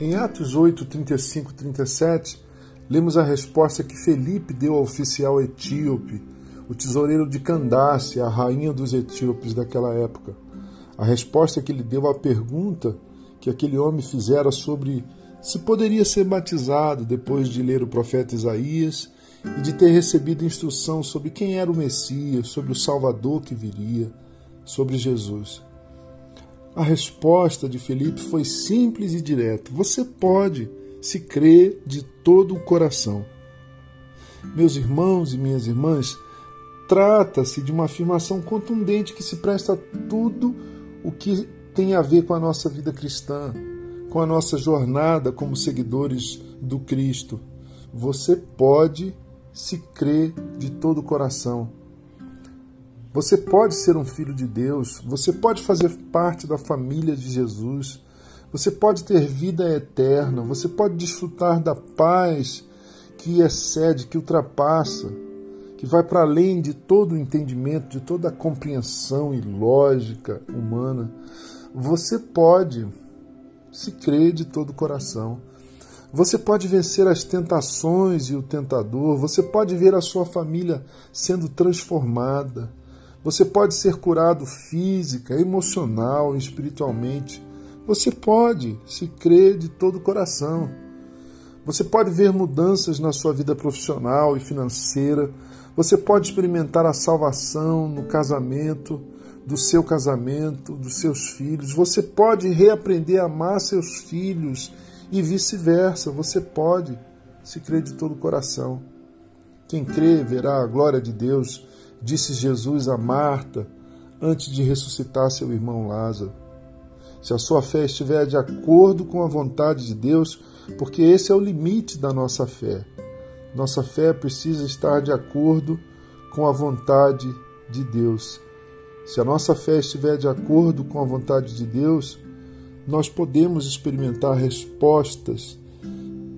Em Atos 8, 35 e 37, lemos a resposta que Felipe deu ao oficial etíope, o tesoureiro de Candace, a rainha dos etíopes daquela época. A resposta que ele deu à pergunta que aquele homem fizera sobre se poderia ser batizado depois de ler o profeta Isaías e de ter recebido instrução sobre quem era o Messias, sobre o Salvador que viria, sobre Jesus. A resposta de Felipe foi simples e direta: Você pode, se crer de todo o coração. Meus irmãos e minhas irmãs, trata-se de uma afirmação contundente que se presta a tudo o que tem a ver com a nossa vida cristã, com a nossa jornada como seguidores do Cristo. Você pode se crer de todo o coração. Você pode ser um filho de Deus, você pode fazer parte da família de Jesus, você pode ter vida eterna, você pode desfrutar da paz que excede, que ultrapassa, que vai para além de todo o entendimento, de toda a compreensão e lógica humana. Você pode se crer de todo o coração. Você pode vencer as tentações e o tentador, você pode ver a sua família sendo transformada, você pode ser curado física, emocional, espiritualmente. Você pode se crer de todo o coração. Você pode ver mudanças na sua vida profissional e financeira. Você pode experimentar a salvação no casamento, do seu casamento, dos seus filhos. Você pode reaprender a amar seus filhos e vice-versa. Você pode se crer de todo o coração. Quem crê verá a glória de Deus, disse Jesus a Marta antes de ressuscitar seu irmão Lázaro. Se a sua fé estiver de acordo com a vontade de Deus, porque esse é o limite da nossa fé. Nossa fé precisa estar de acordo com a vontade de Deus. Se a nossa fé estiver de acordo com a vontade de Deus, nós podemos experimentar respostas,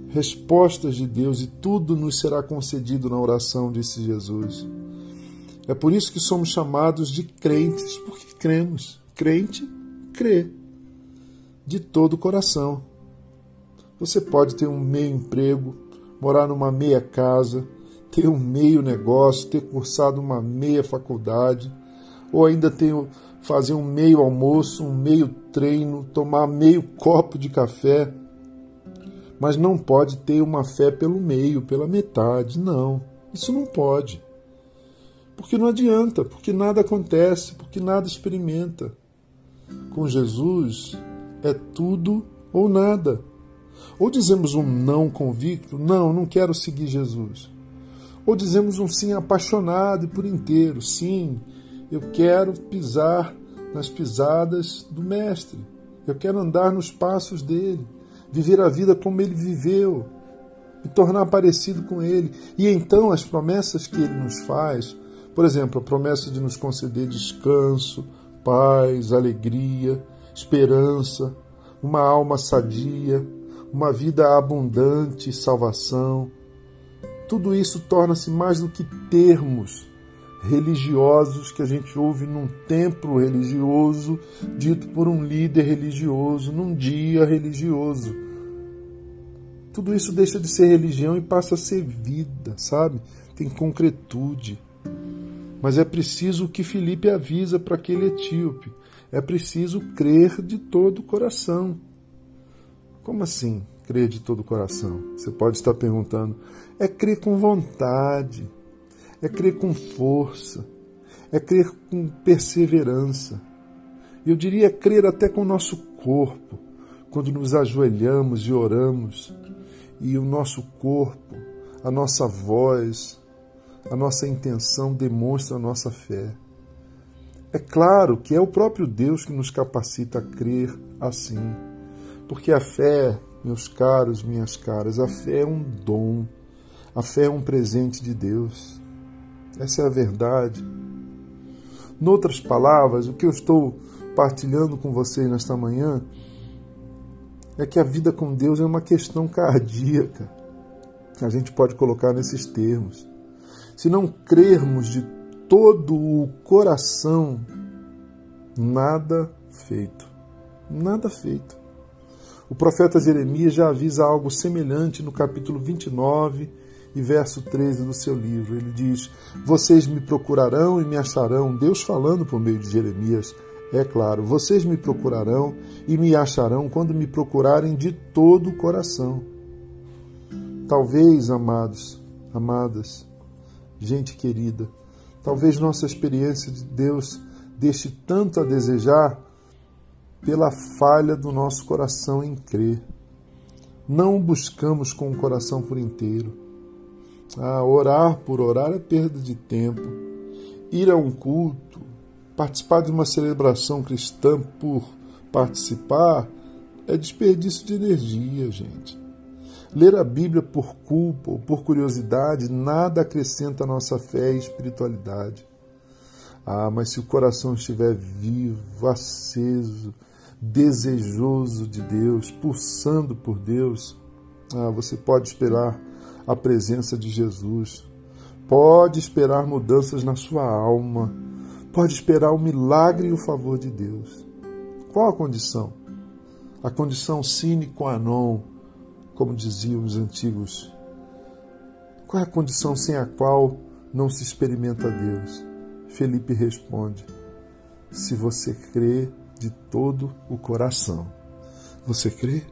respostas de Deus e tudo nos será concedido na oração, disse Jesus. É por isso que somos chamados de crentes, porque cremos. Crente crê de todo o coração. Você pode ter um meio emprego, morar numa meia casa, ter um meio negócio, ter cursado uma meia faculdade, ou ainda ter fazer um meio almoço, um meio treino, tomar meio copo de café, mas não pode ter uma fé pelo meio, pela metade. Não, isso não pode. Porque não adianta, porque nada acontece, porque nada experimenta. Com Jesus é tudo ou nada. Ou dizemos um não convicto, não, não quero seguir Jesus. Ou dizemos um sim apaixonado e por inteiro, sim, eu quero pisar nas pisadas do Mestre. Eu quero andar nos passos dele, viver a vida como ele viveu, me tornar parecido com ele. E então as promessas que ele nos faz, por exemplo, a promessa de nos conceder descanso, paz, alegria, esperança, uma alma sadia, uma vida abundante, salvação. Tudo isso torna-se mais do que termos religiosos que a gente ouve num templo religioso, dito por um líder religioso, num dia religioso. Tudo isso deixa de ser religião e passa a ser vida, sabe? Tem concretude. Mas é preciso o que Felipe avisa para aquele etíope. É preciso crer de todo o coração. Como assim, crer de todo o coração? Você pode estar perguntando. É crer com vontade é crer com força, é crer com perseverança. Eu diria crer até com o nosso corpo, quando nos ajoelhamos e oramos, e o nosso corpo, a nossa voz, a nossa intenção demonstra a nossa fé. É claro que é o próprio Deus que nos capacita a crer assim, porque a fé, meus caros, minhas caras, a fé é um dom, a fé é um presente de Deus. Essa é a verdade. Noutras palavras, o que eu estou partilhando com vocês nesta manhã é que a vida com Deus é uma questão cardíaca. A gente pode colocar nesses termos. Se não crermos de todo o coração, nada feito. Nada feito. O profeta Jeremias já avisa algo semelhante no capítulo 29 e verso 13 do seu livro. Ele diz: Vocês me procurarão e me acharão. Deus falando por meio de Jeremias. É claro, vocês me procurarão e me acharão quando me procurarem de todo o coração. Talvez, amados, amadas, gente querida, talvez nossa experiência de Deus deixe tanto a desejar pela falha do nosso coração em crer. Não buscamos com o coração por inteiro. Ah, orar por orar é perda de tempo. Ir a um culto, participar de uma celebração cristã por participar, é desperdício de energia, gente. Ler a Bíblia por culpa ou por curiosidade nada acrescenta à nossa fé e espiritualidade. Ah, mas se o coração estiver vivo, aceso, desejoso de Deus, pulsando por Deus, ah, você pode esperar a presença de Jesus, pode esperar mudanças na sua alma, pode esperar o milagre e o favor de Deus. Qual a condição? A condição sine qua non, como diziam os antigos. Qual é a condição sem a qual não se experimenta Deus? Felipe responde: se você crê de todo o coração. Você crê?